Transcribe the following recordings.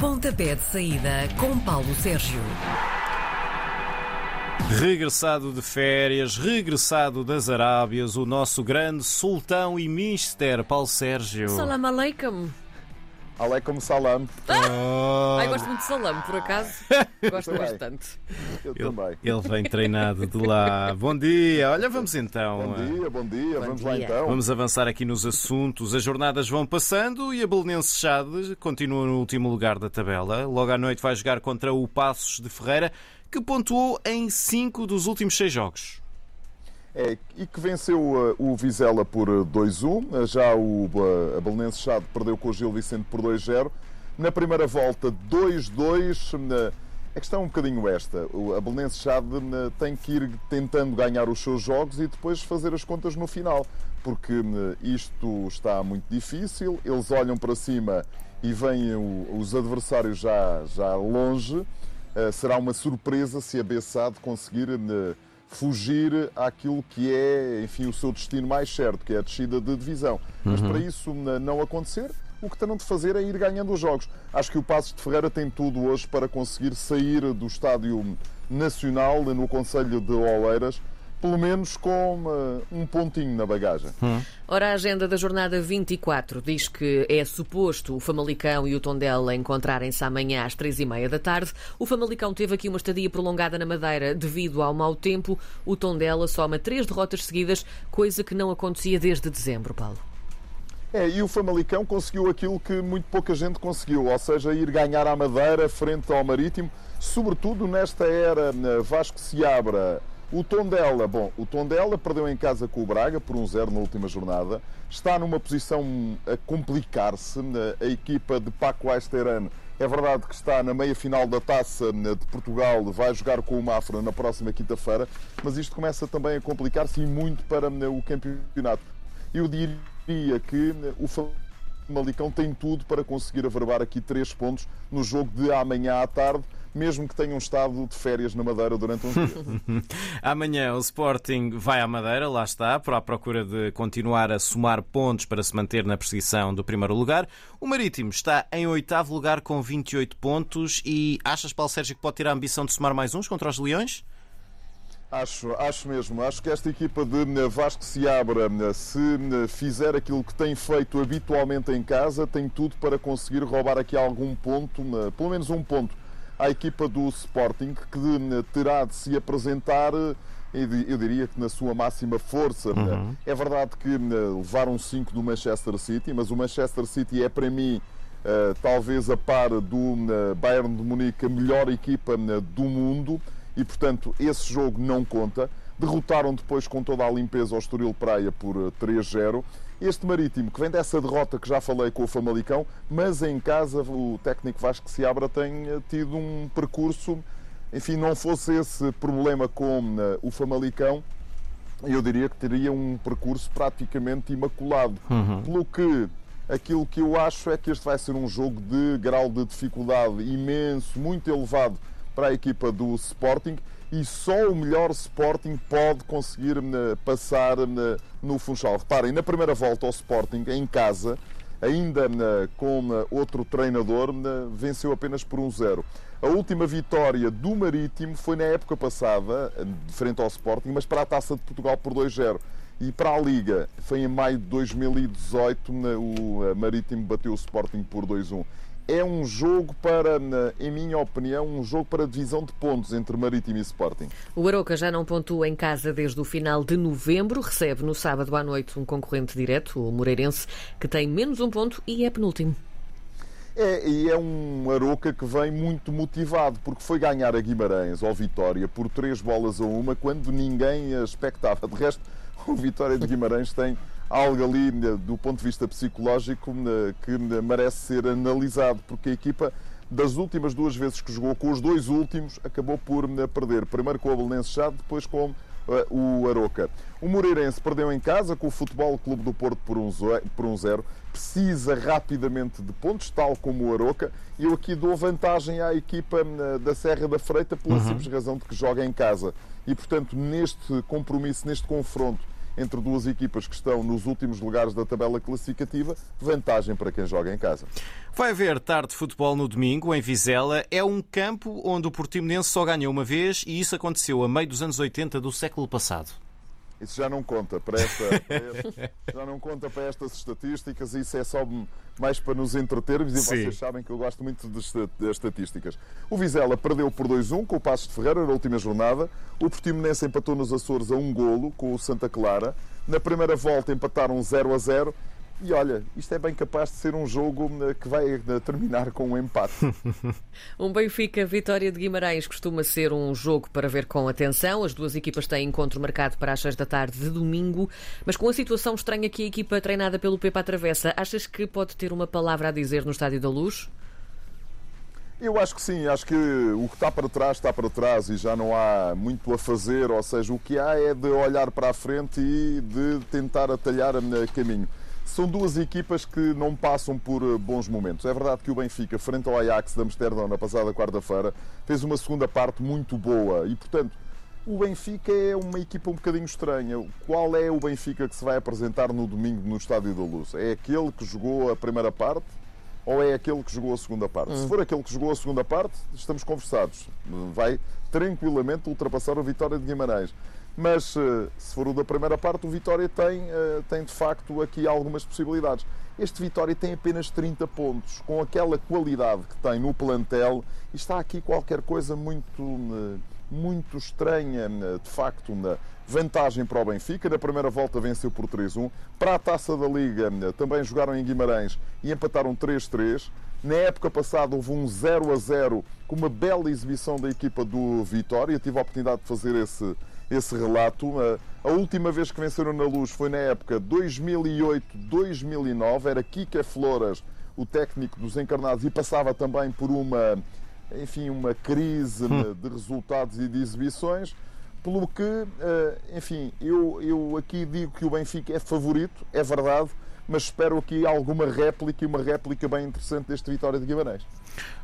Pontapé de saída com Paulo Sérgio. Regressado de férias, regressado das Arábias, o nosso grande sultão e mister Paulo Sérgio. Salam aleikum. Aleikum salam. Oh, Ai, gosto muito de salam, por acaso. Gosto Também. bastante. Eu ele, também. ele vem treinado de lá. Bom dia. Olha, vamos então. Bom dia, bom dia. Vamos lá dia. então. Vamos avançar aqui nos assuntos. As jornadas vão passando e a Belenense Chade continua no último lugar da tabela. Logo à noite vai jogar contra o Passos de Ferreira, que pontuou em 5 dos últimos 6 jogos. É, e que venceu uh, o Vizela por uh, 2-1. Uh, Já o uh, Belenenses perdeu com o Gil Vicente por 2-0. Na primeira volta, 2-2. Uh, A questão é um bocadinho esta. O- Belenenses Chade tem que ir tentando ganhar os seus jogos e depois fazer as contas no final. Porque isto está muito difícil. Eles olham para cima e veem os adversários já, já longe. Será uma surpresa se a Bessade conseguir fugir àquilo que é, enfim, o seu destino mais certo, que é a descida de divisão. Mas para isso não acontecer, o que terão de fazer é ir ganhando os jogos. Acho que o Passos de Ferreira tem tudo hoje para conseguir sair do estádio nacional no Conselho de Oleiras, pelo menos com uh, um pontinho na bagagem. Ora, a agenda da jornada 24 diz que é suposto o Famalicão e o Tondela encontrarem-se amanhã às três e meia da tarde. O Famalicão teve aqui uma estadia prolongada na Madeira devido ao mau tempo. O Tondela soma três derrotas seguidas, coisa que não acontecia desde dezembro, Paulo. É, e o Famalicão conseguiu aquilo que muito pouca gente conseguiu, ou seja, ir ganhar à Madeira frente ao Marítimo, sobretudo nesta era eh, Vasco Seabra. O Tondela, bom, o Tondela perdeu em casa com o Braga por um zero na última jornada, está numa posição a complicar-se, eh, a equipa de Paco Aisterano é verdade que está na meia final da Taça eh, de Portugal, vai jogar com o Mafra na próxima quinta-feira, mas isto começa também a complicar-se e muito para eh, o campeonato. Eu diria que o Famalicão tem tudo para conseguir averbar aqui três pontos no jogo de amanhã à tarde, mesmo que tenham estado de férias na Madeira durante uns dias. Amanhã o Sporting vai à Madeira, lá está, para a procura de continuar a somar pontos para se manter na perseguição do primeiro lugar. O Marítimo está em oitavo lugar com 28 pontos e achas, Paulo Sérgio, que pode ter a ambição de somar mais uns contra os Leões? Acho, acho mesmo. Acho que esta equipa de eh, Vasco eh, se eh, fizer aquilo que tem feito habitualmente em casa, tem tudo para conseguir roubar aqui algum ponto, pelo menos um ponto, à equipa do Sporting, que terá de se apresentar, eu di- eu diria que na sua máxima força. É verdade que eh, levaram 5 do Manchester City, mas o Manchester City é para mim. eh, talvez a par do eh, Bayern de Munique a melhor equipa do mundo e, portanto, esse jogo não conta. Derrotaram depois com toda a limpeza ao Estoril Praia por eh, 3-0. Este Marítimo, que vem dessa derrota que já falei com o Famalicão, mas em casa o técnico Vasco Seabra tem eh, tido um percurso, enfim, não fosse esse problema com eh, o Famalicão, eu diria que teria um percurso praticamente imaculado. Pelo que aquilo que eu acho é que este vai ser um jogo de grau de dificuldade imenso, muito elevado para a equipa do Sporting e só o melhor Sporting pode conseguir eh, passar eh, no Funchal. Reparem, na primeira volta ao Sporting, em casa, ainda eh, com outro treinador, venceu apenas por 1-0. A última vitória do Marítimo foi na época passada, frente ao Sporting, mas para a Taça de Portugal por 2-0. E para a Liga, foi em maio de 2018, né, o Marítimo bateu o Sporting por 2-1. É um jogo para, em minha opinião, um jogo para divisão de pontos entre Marítimo e Sporting. O Aroca já não pontua em casa desde o final de novembro. Recebe no sábado à noite um concorrente direto, o Moreirense, que tem menos um ponto e é penúltimo. É, e é um Aroca que vem muito motivado, porque foi ganhar a Guimarães ao Vitória por três bolas a uma, quando ninguém a expectava. De resto, o Vitória de Guimarães tem algo ali, né, do ponto de vista psicológico, né, que né, merece ser analisado, porque a equipa, das últimas duas vezes que jogou, com os dois últimos, acabou por perder. Primeiro com o Belenenses Chade, depois com eh, o Aroca. O Moreirense perdeu em casa com o Futebol Clube do Porto por um, zo- por um zero. Precisa rapidamente de pontos, tal como o Aroca. E eu aqui dou vantagem à equipa da Serra da Freita pela simples razão de que joga em casa. E, portanto, neste compromisso, neste confronto entre duas equipas que estão nos últimos lugares da tabela classificativa, vantagem para quem joga em casa. Vai haver tarde de futebol no domingo em Vizela. É um campo onde o Portimonense só ganhou uma vez e isso aconteceu a meio dos anos 80 do século passado. Isso já não conta para esta, para já não conta para estas estatísticas, isso é só mais para nos entretermos e Sim. vocês sabem que eu gosto muito esta- de estatísticas. O Vizela perdeu por 2-1 com o Passos de Ferreira na última jornada. O Portimonense empatou nos Açores a um golo com o Santa Clara. Na primeira volta empataram 0 a 0. E olha, isto é bem capaz de ser um jogo eh, que vai eh, terminar com um empate. Um Benfica Vitória de Guimarães costuma ser um jogo para ver com atenção. As duas equipas têm encontro marcado para as 6 da tarde de domingo, mas com a situação estranha que a equipa treinada pelo Pepa atravessa, achas que pode ter uma palavra a dizer no Estádio da Luz? Eu acho que sim, acho que o que está para trás está para trás e já não há muito a fazer, ou seja, o que há é de olhar para a frente e de tentar atalhar a caminho. São duas equipas que não passam por eh, bons momentos. É verdade que o Benfica, frente ao Ajax de Amsterdão na passada quarta-feira, fez uma segunda parte muito boa e, portanto, o Benfica é uma equipa um bocadinho estranha. Qual é o Benfica que se vai apresentar no domingo no Estádio da Luz? É aquele que jogou a primeira parte ou é aquele que jogou a segunda parte? Se for aquele que jogou a segunda parte, estamos conversados. Vai tranquilamente ultrapassar o Vitória de Guimarães. Mas eh, se for o da primeira parte, o Vitória tem, eh, tem de facto aqui algumas possibilidades. Este Vitória tem apenas 30 pontos, com aquela qualidade que tem no plantel, está aqui qualquer coisa muito, eh, muito estranha, de facto, na vantagem para o Benfica. Na primeira volta venceu por 3-1. Para a taça da Liga também jogaram em Guimarães e empataram 3-3. Na época passada houve um 0 a 0 com uma bela exibição da equipa do Vitória. Tive a oportunidade de fazer esse, esse relato. A- última vez que venceram na luz foi na época 2008-2009. Era Kika Flores, o técnico dos encarnados, e passava também por uma, enfim, uma crise de resultados e de exibições. Pelo que, eh, enfim, eu, eu aqui digo que o Benfica é favorito, é verdade, mas espero aqui alguma réplica e uma réplica bem interessante deste Vitória de Guimarães.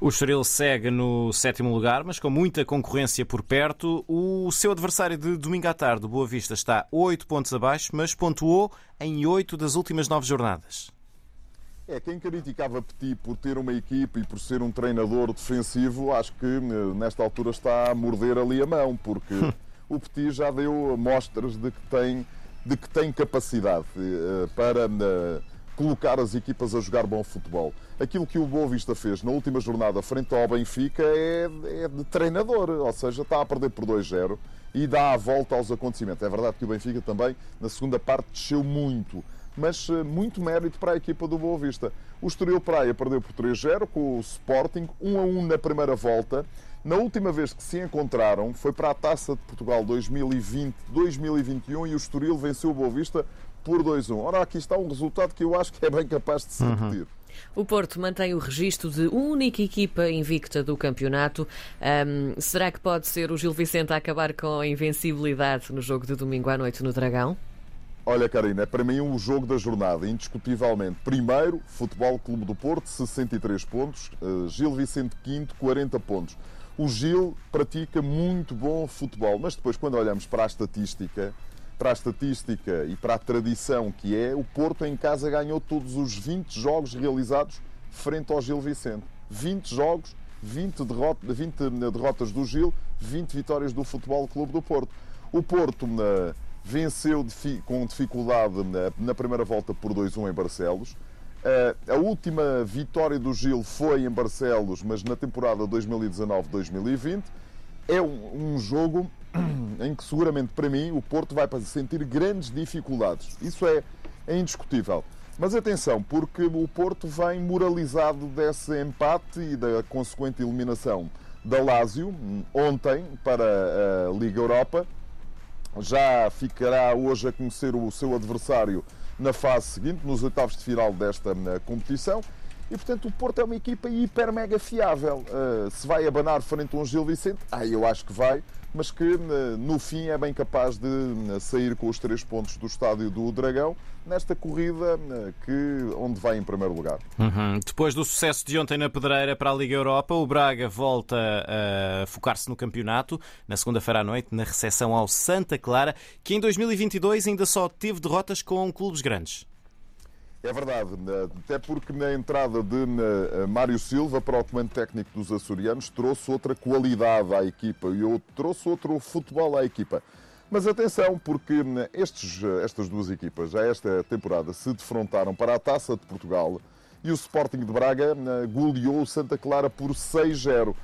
O Estoril segue no sétimo lugar, mas com muita concorrência por perto. O seu adversário de domingo à tarde, Boa Vista, está 8 pontos abaixo, mas pontuou em 8 das últimas 9 jornadas. É, quem criticava Petit por ter uma equipe e por ser um treinador defensivo, acho que eh, nesta altura está a morder ali a mão, porque o Petit já deu mostras de que tem, de que tem capacidade eh, para eh, colocar as equipas a jogar bom futebol. Aquilo que o Boa Vista fez na última jornada frente ao Benfica é, é de treinador, ou seja, está a perder por 2-0 e dá a volta aos acontecimentos. É verdade que o Benfica também, na segunda parte, desceu muito, mas eh, muito mérito para a equipa do Boa Vista. O Estoril Praia perdeu por 3-0 com o Sporting, 1 a 1 na primeira volta. Na última vez que se encontraram foi para a Taça de Portugal 2020-2021 e o Estoril venceu o Boa Vista por 2-1. Ora, aqui está um resultado que eu acho que é bem capaz de se repetir. O Porto mantém o registro de única equipa invicta do campeonato. Ahm, será que pode ser o Gil Vicente a acabar com a invencibilidade no jogo de domingo à noite no Dragão? Olha, Karina, é para mim o jogo da jornada, indiscutivelmente. Primeiro, Futebol Clube do Porto, 63 pontos. Uh, Gil Vicente V, 40 pontos. O Gil pratica muito bom futebol, mas depois, quando olhamos para a estatística, para a estatística e para a tradição que é, o Porto em casa ganhou todos os 20 jogos realizados frente ao Gil Vicente. 20 jogos, 20, derrota, 20 derrotas do Gil, 20 vitórias do Futebol Clube do Porto. O Porto na venceu com dificuldade na, na primeira volta por 2-1 em Barcelos. Uh, a última vitória do Gil foi em Barcelos, mas na temporada 2019-2020. É um, jogo em que, seguramente, para mim, o Porto vai sentir grandes dificuldades. Isso é, é indiscutível. Mas atenção, porque o Porto vem moralizado desse empate e da consequente eliminação da Lazio ontem para a Liga Europa já ficará hoje a conhecer o seu adversário na fase seguinte, nos oitavos de final desta eh, competição. E portanto o Porto é uma equipa hiper mega fiável. Uh, se vai abanar frente a um Gil Vicente, ah, eu acho que vai, mas que no fim é bem capaz de sair com os três pontos do estádio do Dragão nesta corrida que, onde vai em primeiro lugar. Uhum. Depois do sucesso de ontem na Pedreira para a Liga Europa, o Braga volta a focar-se no campeonato na segunda-feira à noite, na recepção ao Santa Clara, que em 2022 ainda só teve derrotas com clubes grandes. É verdade, até porque na entrada de Mário Silva para o comando técnico dos açorianos trouxe outra qualidade à equipa e trouxe outro futebol à equipa. Mas atenção, porque estes, estas duas equipas já esta temporada se defrontaram para a Taça de Portugal e o Sporting de Braga goleou o Santa Clara por 6-0.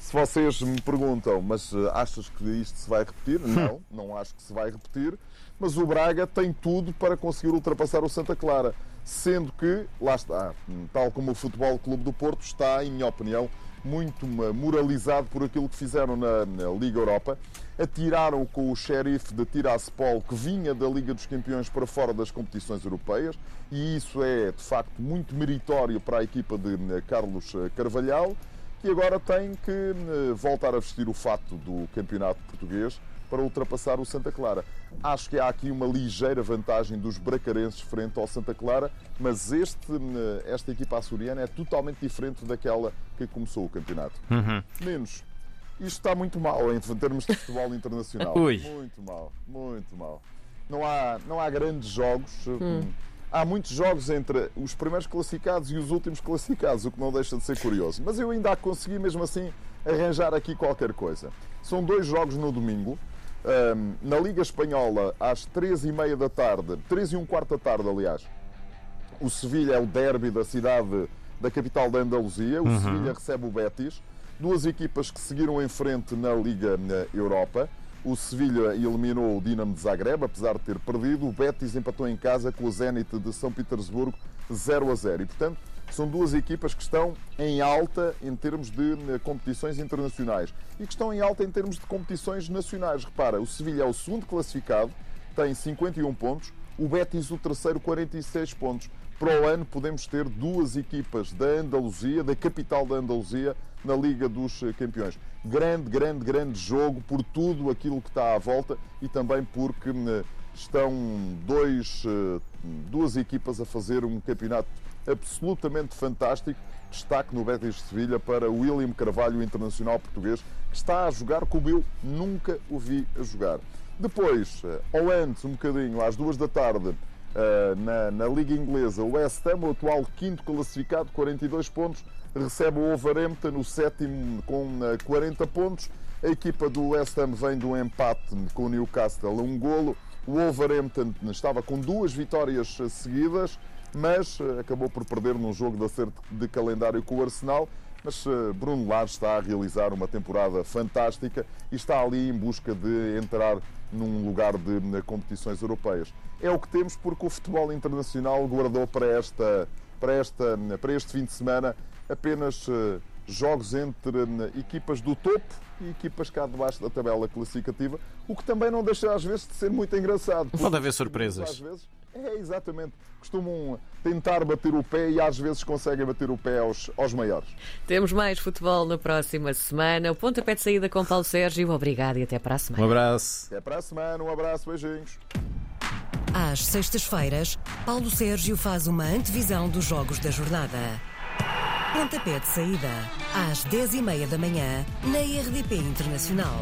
Se vocês me perguntam, mas eh, achas que isto se vai repetir? Não, não acho que se vai repetir. Mas o Braga tem tudo para conseguir ultrapassar o Santa Clara sendo que, lá está, tal como o Futebol Clube do Porto está, em minha opinião, muito moralizado por aquilo que fizeram na, na Liga Europa. Atiraram com o xerife de Tiraspol, que vinha da Liga dos Campeões para fora das competições europeias, e isso é, de facto, muito meritório para a equipa de eh, Carlos eh, Carvalhal, que agora tem que eh, voltar a vestir o fato do campeonato português para ultrapassar o Santa Clara. Acho que há aqui uma ligeira vantagem dos bracarenses frente ao Santa Clara, mas este, eh, esta equipa açoriana é totalmente diferente daquela que começou o campeonato. Uhum. Menos. Isto está muito mal em termos de futebol internacional. Ui. Muito mal, muito mal. Não há, não há grandes jogos. Hum. Há muitos jogos entre os primeiros classificados e os últimos classificados, o que não deixa de ser curioso. Mas eu ainda consegui, mesmo assim, arranjar aqui qualquer coisa. São dois jogos no domingo. Um, na Liga Espanhola, às 3h30 da tarde, 3 e um quarto da tarde, aliás, o Sevilha é o derby da cidade, da capital da Andaluzia. O uhum. Sevilha recebe o Betis. Duas equipas que seguiram em frente na Liga Europa. O Sevilha eliminou o Dinamo de Zagreb, apesar de ter perdido. O Betis empatou em casa com o Zenit de São Petersburgo 0 a 0. E, portanto, são duas equipas que estão em alta em termos de eh, competições internacionais e que estão em alta em termos de competições nacionais. Repara, o Sevilha é o segundo classificado, tem 51 pontos, o Betis o terceiro, 46 pontos. Para o ano podemos ter duas equipas da Andaluzia, da capital da Andaluzia, na Liga dos eh, Campeões. Grande, grande, grande jogo por tudo aquilo que está à volta e também porque eh, estão dois, duas equipas a fazer um campeonato absolutamente fantástico. Destaque no Betis de Sevilha para William Carvalho, internacional português, que está a jogar como eu nunca o vi a jogar. Depois, ou eh, antes, um bocadinho, às duas da tarde, eh, na, na Liga Inglesa, o West Ham, o atual quinto classificado, 42 pontos, recebe o Wolverhampton, o sétimo, com 40 eh, pontos. A equipa do West Ham vem do empate com o Newcastle, um golo. O Wolverhampton estava com duas vitórias seguidas mas eh, acabou por perder num jogo de acerto de calendário com o Arsenal. Mas eh, Bruno Lage está a realizar uma temporada fantástica e está ali em busca de entrar num lugar de competições europeias. É o que temos porque o futebol internacional guardou para, esta, para, esta, para este fim de semana apenas eh, jogos entre equipas do topo e equipas cá debaixo da tabela classificativa, o que também não deixa às vezes de ser muito engraçado. Pode haver surpresas. Às vezes é, exatamente. Costumam tentar bater o pé e às vezes conseguem bater o pé aos, aos maiores. Temos mais futebol na próxima semana. O pontapé de saída com Paulo Sérgio. Obrigado e até para a semana. Um abraço. Até para a semana. Um abraço. Beijinhos. Às sextas-feiras, Paulo Sérgio faz uma antevisão dos jogos da jornada. Pontapé de saída, às 10h30 da manhã, na RDP Internacional.